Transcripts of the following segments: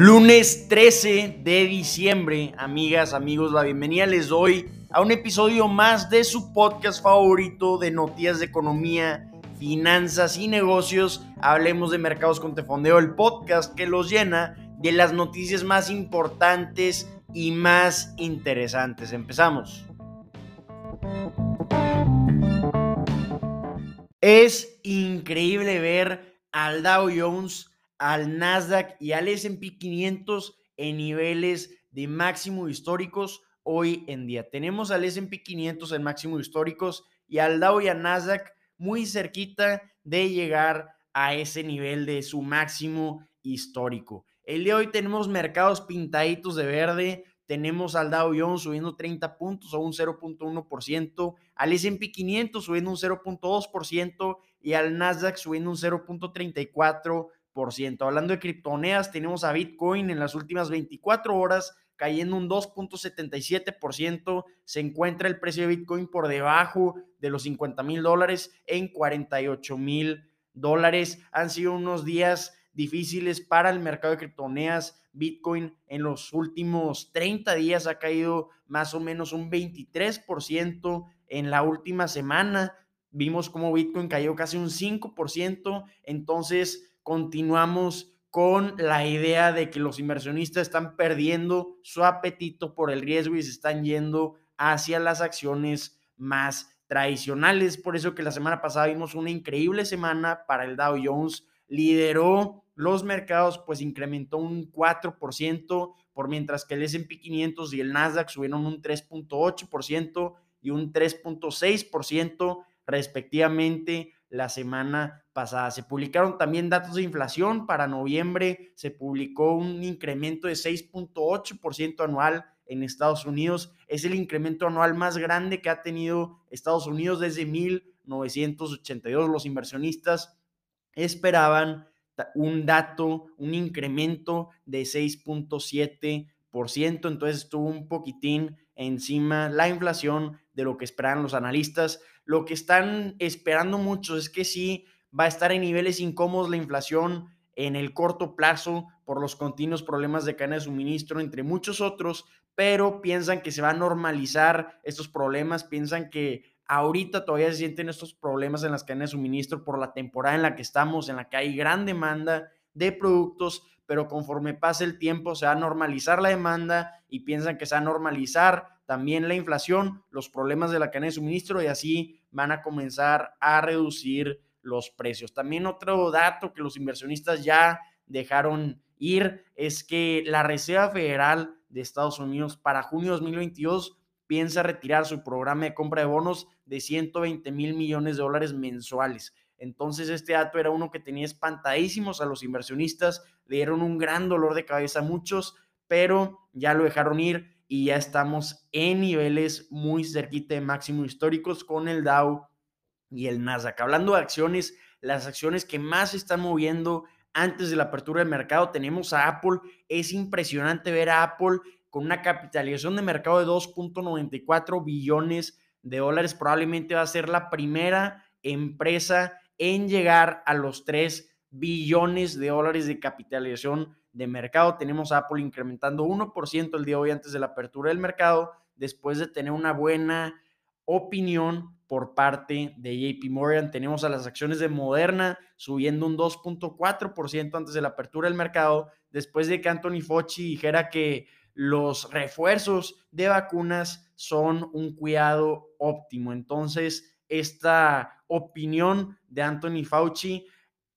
Lunes 13 de diciembre, amigas, amigos, la bienvenida les doy a un episodio más de su podcast favorito de noticias de economía, finanzas y negocios. Hablemos de mercados con Tefondeo, el podcast que los llena de las noticias más importantes y más interesantes. Empezamos. Es increíble ver al Dow Jones al Nasdaq y al SP 500 en niveles de máximo históricos hoy en día. Tenemos al SP 500 en máximo históricos y al Dow y al Nasdaq muy cerquita de llegar a ese nivel de su máximo histórico. El día de hoy tenemos mercados pintaditos de verde, tenemos al Dow Jones subiendo 30 puntos o un 0.1%, al S&P 500 subiendo un 0.2% y al Nasdaq subiendo un 0.34%. Hablando de criptomonedas, tenemos a Bitcoin en las últimas 24 horas cayendo un 2.77%. Se encuentra el precio de Bitcoin por debajo de los 50 mil dólares en 48 mil dólares. Han sido unos días difíciles para el mercado de criptomonedas. Bitcoin en los últimos 30 días ha caído más o menos un 23% en la última semana. Vimos como Bitcoin cayó casi un 5%. Entonces, continuamos con la idea de que los inversionistas están perdiendo su apetito por el riesgo y se están yendo hacia las acciones más tradicionales. Por eso que la semana pasada vimos una increíble semana para el Dow Jones. Lideró los mercados, pues incrementó un 4%, por mientras que el S&P 500 y el Nasdaq subieron un 3.8% y un 3.6% respectivamente la semana pasada. Se publicaron también datos de inflación para noviembre, se publicó un incremento de 6.8% anual en Estados Unidos. Es el incremento anual más grande que ha tenido Estados Unidos desde 1982. Los inversionistas esperaban un dato, un incremento de 6.7%, entonces estuvo un poquitín encima la inflación de lo que esperaban los analistas. Lo que están esperando muchos es que sí va a estar en niveles incómodos la inflación en el corto plazo por los continuos problemas de cadena de suministro, entre muchos otros, pero piensan que se va a normalizar estos problemas, piensan que ahorita todavía se sienten estos problemas en las cadenas de suministro por la temporada en la que estamos, en la que hay gran demanda de productos, pero conforme pase el tiempo se va a normalizar la demanda y piensan que se va a normalizar también la inflación, los problemas de la cadena de suministro y así van a comenzar a reducir los precios. También otro dato que los inversionistas ya dejaron ir es que la Reserva Federal de Estados Unidos para junio de 2022 piensa retirar su programa de compra de bonos de 120 mil millones de dólares mensuales. Entonces este dato era uno que tenía espantadísimos a los inversionistas, le dieron un gran dolor de cabeza a muchos, pero ya lo dejaron ir y ya estamos en niveles muy cerquita de máximos históricos con el Dow y el Nasdaq. Hablando de acciones, las acciones que más se están moviendo antes de la apertura del mercado, tenemos a Apple. Es impresionante ver a Apple con una capitalización de mercado de 2.94 billones de dólares. Probablemente va a ser la primera empresa en llegar a los 3 billones de dólares de capitalización de mercado. Tenemos a Apple incrementando 1% el día de hoy antes de la apertura del mercado, después de tener una buena opinión por parte de JP Morgan. Tenemos a las acciones de Moderna subiendo un 2.4% antes de la apertura del mercado, después de que Anthony Fauci dijera que los refuerzos de vacunas son un cuidado óptimo. Entonces, esta opinión de Anthony Fauci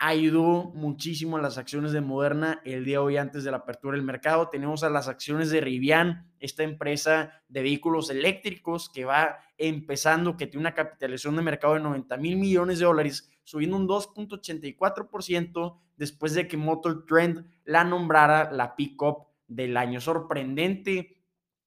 ayudó muchísimo a las acciones de Moderna el día de hoy antes de la apertura del mercado. Tenemos a las acciones de Rivian, esta empresa de vehículos eléctricos que va empezando, que tiene una capitalización de mercado de 90 mil millones de dólares, subiendo un 2.84% después de que Motor Trend la nombrara la pick-up del año. Sorprendente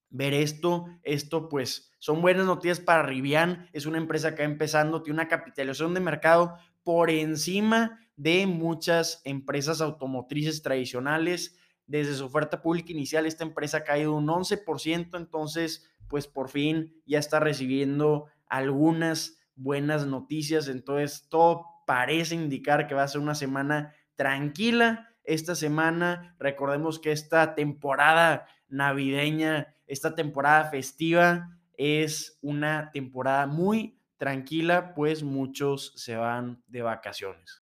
ver esto. Esto pues son buenas noticias para Rivian. Es una empresa que va empezando, tiene una capitalización de mercado por encima de muchas empresas automotrices tradicionales. Desde su oferta pública inicial, esta empresa ha caído un 11%, entonces, pues por fin ya está recibiendo algunas buenas noticias. Entonces, todo parece indicar que va a ser una semana tranquila esta semana. Recordemos que esta temporada navideña, esta temporada festiva es una temporada muy tranquila, pues muchos se van de vacaciones.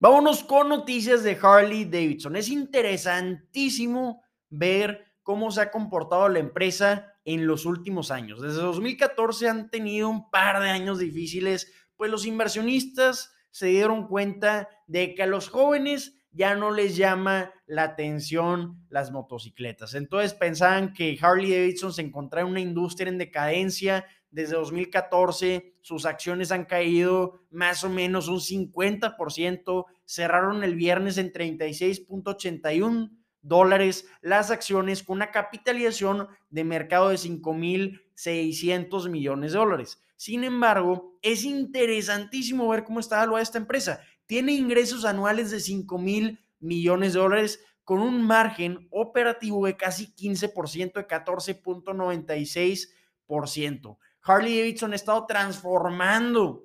Vámonos con noticias de Harley Davidson. Es interesantísimo ver cómo se ha comportado la empresa en los últimos años. Desde 2014 han tenido un par de años difíciles, pues los inversionistas se dieron cuenta de que a los jóvenes ya no les llama la atención las motocicletas. Entonces pensaban que Harley Davidson se encontraba en una industria en decadencia. Desde 2014 sus acciones han caído más o menos un 50%. Cerraron el viernes en 36.81 dólares las acciones con una capitalización de mercado de 5.600 millones de dólares. Sin embargo, es interesantísimo ver cómo está evaluada esta empresa. Tiene ingresos anuales de 5 mil millones de dólares con un margen operativo de casi 15%, de 14.96%. Harley Davidson ha estado transformando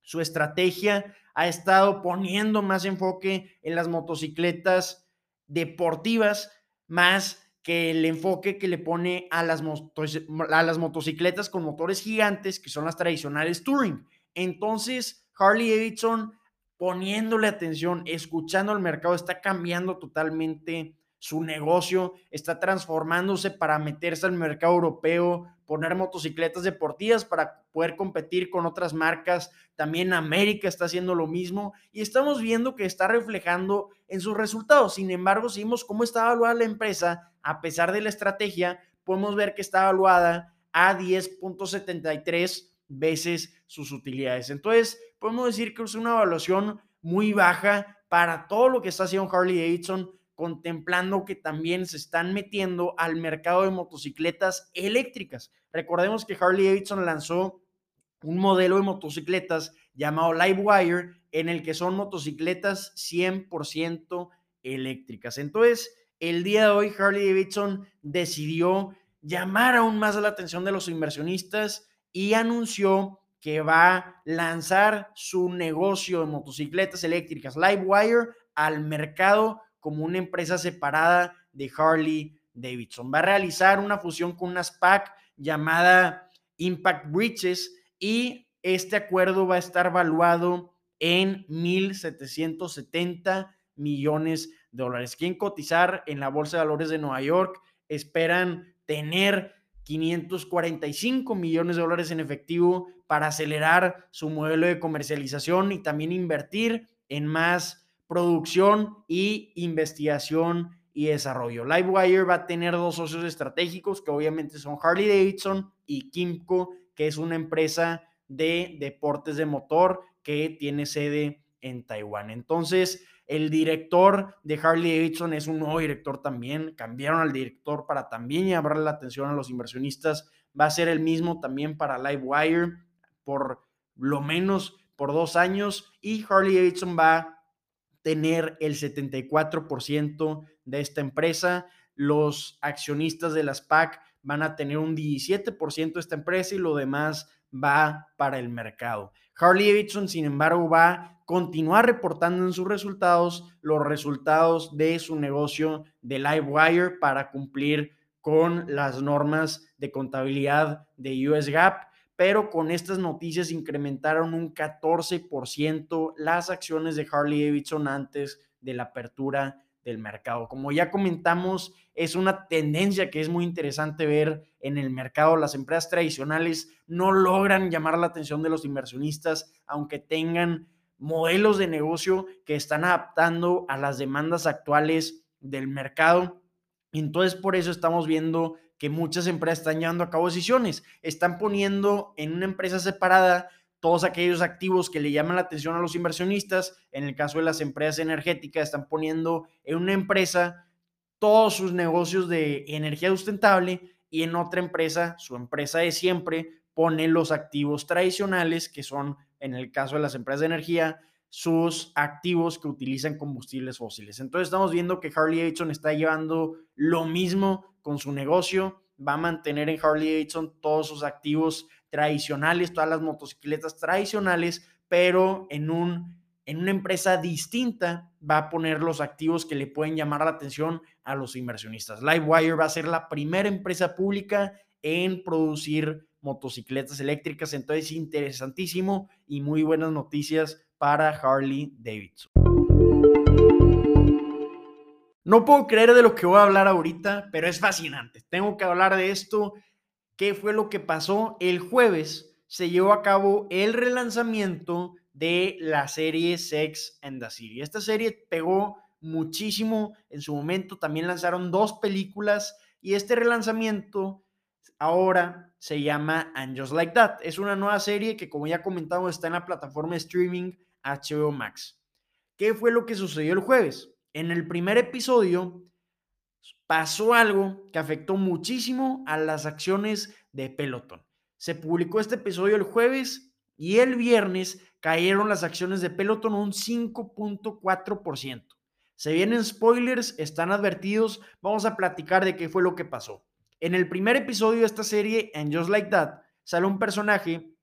su estrategia, ha estado poniendo más enfoque en las motocicletas deportivas, más que el enfoque que le pone a las, a las motocicletas con motores gigantes, que son las tradicionales Touring. Entonces, Harley Davidson poniéndole atención, escuchando al mercado, está cambiando totalmente su negocio, está transformándose para meterse al mercado europeo, poner motocicletas deportivas para poder competir con otras marcas. También América está haciendo lo mismo y estamos viendo que está reflejando en sus resultados. Sin embargo, si vimos cómo está evaluada la empresa, a pesar de la estrategia, podemos ver que está evaluada a 10.73 veces sus utilidades. Entonces, podemos decir que es una evaluación muy baja para todo lo que está haciendo Harley Davidson contemplando que también se están metiendo al mercado de motocicletas eléctricas. Recordemos que Harley Davidson lanzó un modelo de motocicletas llamado Livewire, en el que son motocicletas 100% eléctricas. Entonces, el día de hoy Harley Davidson decidió llamar aún más la atención de los inversionistas y anunció que va a lanzar su negocio de motocicletas eléctricas Livewire al mercado como una empresa separada de Harley Davidson. Va a realizar una fusión con una SPAC llamada Impact Bridges y este acuerdo va a estar valuado en 1.770 millones de dólares. Quieren cotizar en la Bolsa de Valores de Nueva York, esperan tener 545 millones de dólares en efectivo para acelerar su modelo de comercialización y también invertir en más producción y investigación y desarrollo. Livewire va a tener dos socios estratégicos que obviamente son Harley Davidson y Kimco, que es una empresa de deportes de motor que tiene sede en Taiwán. Entonces, el director de Harley Davidson es un nuevo director también. Cambiaron al director para también llamar la atención a los inversionistas. Va a ser el mismo también para Livewire por lo menos por dos años. Y Harley Davidson va tener el 74% de esta empresa. Los accionistas de las PAC van a tener un 17% de esta empresa y lo demás va para el mercado. Harley Davidson, sin embargo, va a continuar reportando en sus resultados los resultados de su negocio de Livewire para cumplir con las normas de contabilidad de US GAAP pero con estas noticias incrementaron un 14% las acciones de Harley Davidson antes de la apertura del mercado. Como ya comentamos, es una tendencia que es muy interesante ver en el mercado. Las empresas tradicionales no logran llamar la atención de los inversionistas, aunque tengan modelos de negocio que están adaptando a las demandas actuales del mercado. Entonces, por eso estamos viendo que muchas empresas están llevando a cabo decisiones. Están poniendo en una empresa separada todos aquellos activos que le llaman la atención a los inversionistas. En el caso de las empresas energéticas, están poniendo en una empresa todos sus negocios de energía sustentable y en otra empresa, su empresa de siempre, pone los activos tradicionales, que son, en el caso de las empresas de energía, sus activos que utilizan combustibles fósiles. Entonces estamos viendo que Harley Davidson está llevando lo mismo con su negocio, va a mantener en Harley Davidson todos sus activos tradicionales, todas las motocicletas tradicionales, pero en un en una empresa distinta va a poner los activos que le pueden llamar la atención a los inversionistas. Livewire va a ser la primera empresa pública en producir motocicletas eléctricas, entonces interesantísimo y muy buenas noticias para Harley Davidson. No puedo creer de lo que voy a hablar ahorita, pero es fascinante. Tengo que hablar de esto. ¿Qué fue lo que pasó? El jueves se llevó a cabo el relanzamiento de la serie Sex and the City. Esta serie pegó muchísimo en su momento. También lanzaron dos películas y este relanzamiento ahora se llama And Just Like That. Es una nueva serie que, como ya comentado, está en la plataforma de streaming HBO Max. ¿Qué fue lo que sucedió el jueves? En el primer episodio pasó algo que afectó muchísimo a las acciones de Peloton. Se publicó este episodio el jueves y el viernes cayeron las acciones de Peloton un 5.4%. Se vienen spoilers, están advertidos, vamos a platicar de qué fue lo que pasó. En el primer episodio de esta serie, en Just Like That, sale un personaje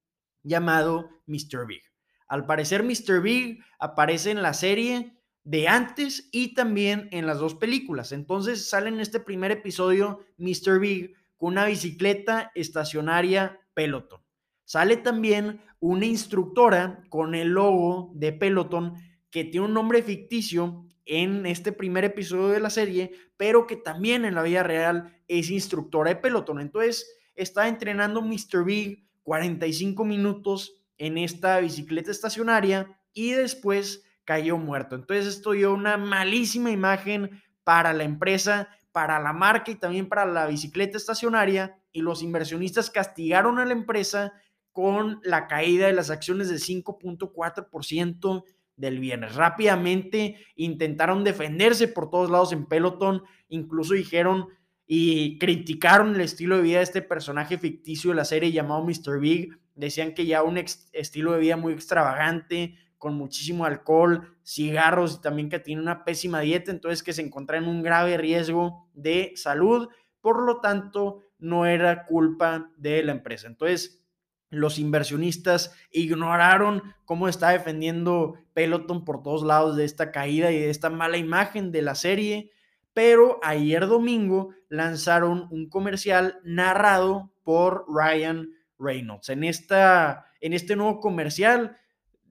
llamado Mr. Big. Al parecer, Mr. Big aparece en la serie de antes y también en las dos películas. Entonces sale en este primer episodio Mr. Big con una bicicleta estacionaria Peloton. Sale también una instructora con el logo de Peloton que tiene un nombre ficticio en este primer episodio de la serie, pero que también en la vida real es instructora de Peloton. Entonces está entrenando Mr. Big 45 minutos en esta bicicleta estacionaria y después cayó muerto. Entonces esto dio una malísima imagen para la empresa, para la marca y también para la bicicleta estacionaria y los inversionistas castigaron a la empresa con la caída de las acciones de 5.4% del viernes. Rápidamente intentaron defenderse por todos lados en Peloton, incluso dijeron y criticaron el estilo de vida de este personaje ficticio de la serie llamado Mr. Big. Decían que ya un estilo de vida muy extravagante, con muchísimo alcohol, cigarros y también que tiene una pésima dieta, entonces que se encontraba en un grave riesgo de salud, por lo tanto no era culpa de la empresa. Entonces, los inversionistas ignoraron cómo está defendiendo Peloton por todos lados de esta caída y de esta mala imagen de la serie, pero ayer domingo lanzaron un comercial narrado por Ryan Reynolds. En, esta, en este nuevo comercial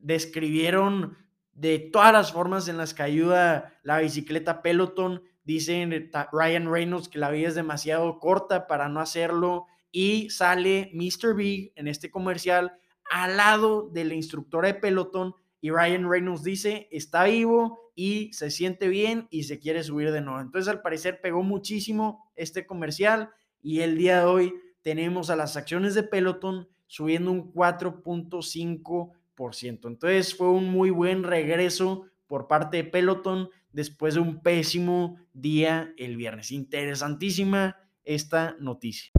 describieron de todas las formas en las que ayuda la bicicleta Peloton. Dicen Ryan Reynolds que la vida es demasiado corta para no hacerlo y sale Mr. Big en este comercial al lado de la instructora de Peloton y Ryan Reynolds dice está vivo y se siente bien y se quiere subir de nuevo. Entonces al parecer pegó muchísimo este comercial y el día de hoy tenemos a las acciones de Peloton subiendo un 4.5 entonces fue un muy buen regreso por parte de Peloton después de un pésimo día el viernes. Interesantísima esta noticia.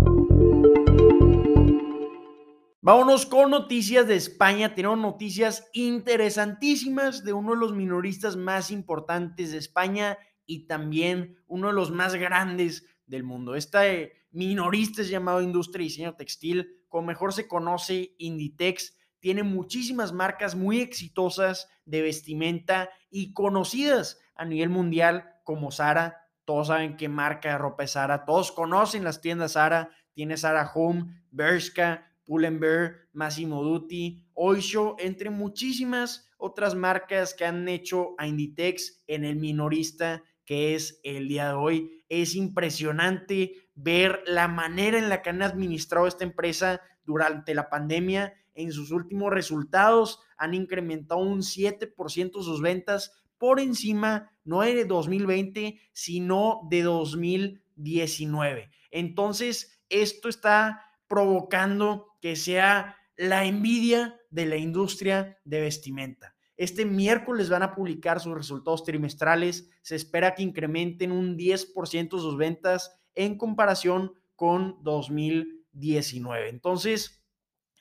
Vámonos con noticias de España. Tenemos noticias interesantísimas de uno de los minoristas más importantes de España y también uno de los más grandes del mundo. Este minorista es llamado Industria y Diseño Textil, como mejor se conoce Inditex tiene muchísimas marcas muy exitosas de vestimenta y conocidas a nivel mundial como Sara. Todos saben qué marca de ropa es Sara, todos conocen las tiendas Sara. Tiene Sara Home, Bershka, Pull&Bear, Massimo Dutti, Oysho, entre muchísimas otras marcas que han hecho a Inditex en el minorista que es el día de hoy. Es impresionante ver la manera en la que han administrado esta empresa durante la pandemia en sus últimos resultados han incrementado un 7% sus ventas por encima no de 2020, sino de 2019. Entonces, esto está provocando que sea la envidia de la industria de vestimenta. Este miércoles van a publicar sus resultados trimestrales. Se espera que incrementen un 10% sus ventas en comparación con 2019. Entonces,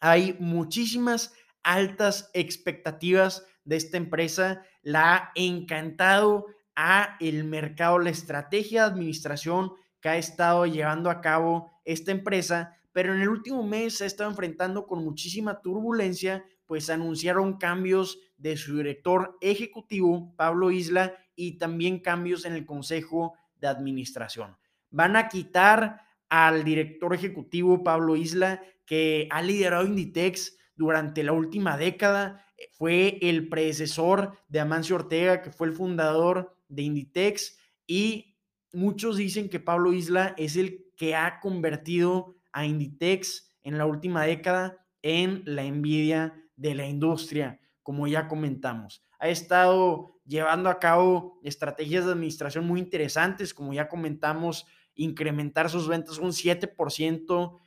hay muchísimas altas expectativas de esta empresa. La ha encantado a el mercado, la estrategia de administración que ha estado llevando a cabo esta empresa, pero en el último mes se ha estado enfrentando con muchísima turbulencia, pues anunciaron cambios de su director ejecutivo, Pablo Isla, y también cambios en el Consejo de Administración. Van a quitar al director ejecutivo, Pablo Isla, que ha liderado Inditex durante la última década. Fue el predecesor de Amancio Ortega, que fue el fundador de Inditex, y muchos dicen que Pablo Isla es el que ha convertido a Inditex en la última década en la envidia de la industria, como ya comentamos. Ha estado llevando a cabo estrategias de administración muy interesantes, como ya comentamos, incrementar sus ventas un 7%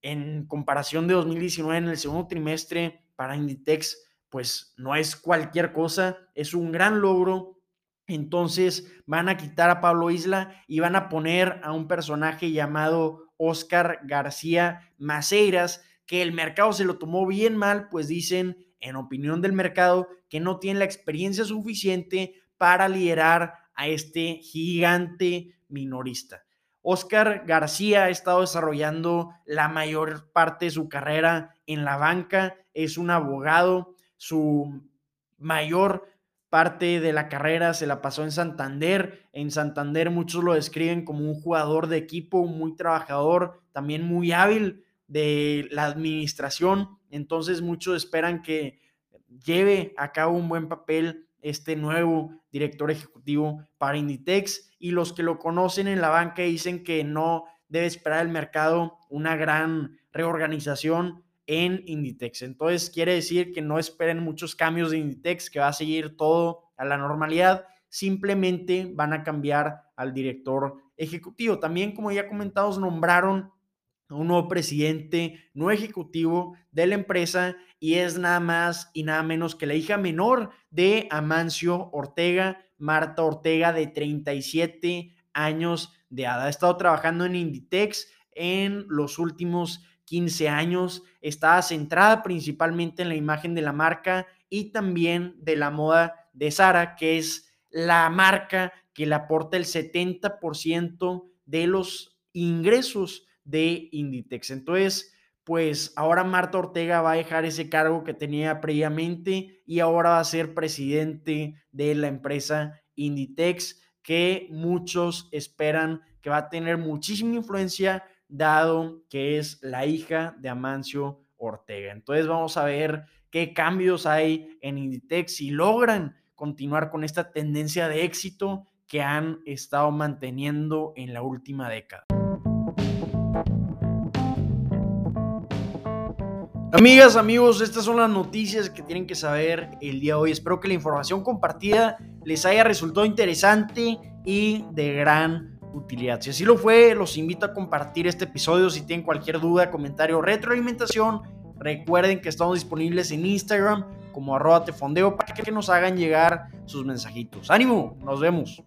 en comparación de 2019 en el segundo trimestre para Inditex, pues no es cualquier cosa, es un gran logro. Entonces van a quitar a Pablo Isla y van a poner a un personaje llamado Oscar García Maceiras, que el mercado se lo tomó bien mal, pues dicen, en opinión del mercado, que no tiene la experiencia suficiente para liderar a este gigante minorista. Oscar García ha estado desarrollando la mayor parte de su carrera en la banca, es un abogado, su mayor parte de la carrera se la pasó en Santander. En Santander muchos lo describen como un jugador de equipo muy trabajador, también muy hábil de la administración. Entonces muchos esperan que lleve a cabo un buen papel este nuevo director ejecutivo para Inditex y los que lo conocen en la banca dicen que no debe esperar el mercado una gran reorganización en Inditex. Entonces quiere decir que no esperen muchos cambios de Inditex, que va a seguir todo a la normalidad, simplemente van a cambiar al director ejecutivo. También, como ya comentamos, nombraron un nuevo presidente, no ejecutivo de la empresa y es nada más y nada menos que la hija menor de Amancio Ortega, Marta Ortega, de 37 años de edad. Ha estado trabajando en Inditex en los últimos 15 años. Estaba centrada principalmente en la imagen de la marca y también de la moda de Sara, que es la marca que le aporta el 70% de los ingresos de Inditex. Entonces, pues ahora Marta Ortega va a dejar ese cargo que tenía previamente y ahora va a ser presidente de la empresa Inditex, que muchos esperan que va a tener muchísima influencia, dado que es la hija de Amancio Ortega. Entonces vamos a ver qué cambios hay en Inditex si logran continuar con esta tendencia de éxito que han estado manteniendo en la última década. Amigas, amigos, estas son las noticias que tienen que saber el día de hoy. Espero que la información compartida les haya resultado interesante y de gran utilidad. Si así lo fue, los invito a compartir este episodio. Si tienen cualquier duda, comentario, retroalimentación, recuerden que estamos disponibles en Instagram como arroba tefondeo para que nos hagan llegar sus mensajitos. Ánimo, nos vemos.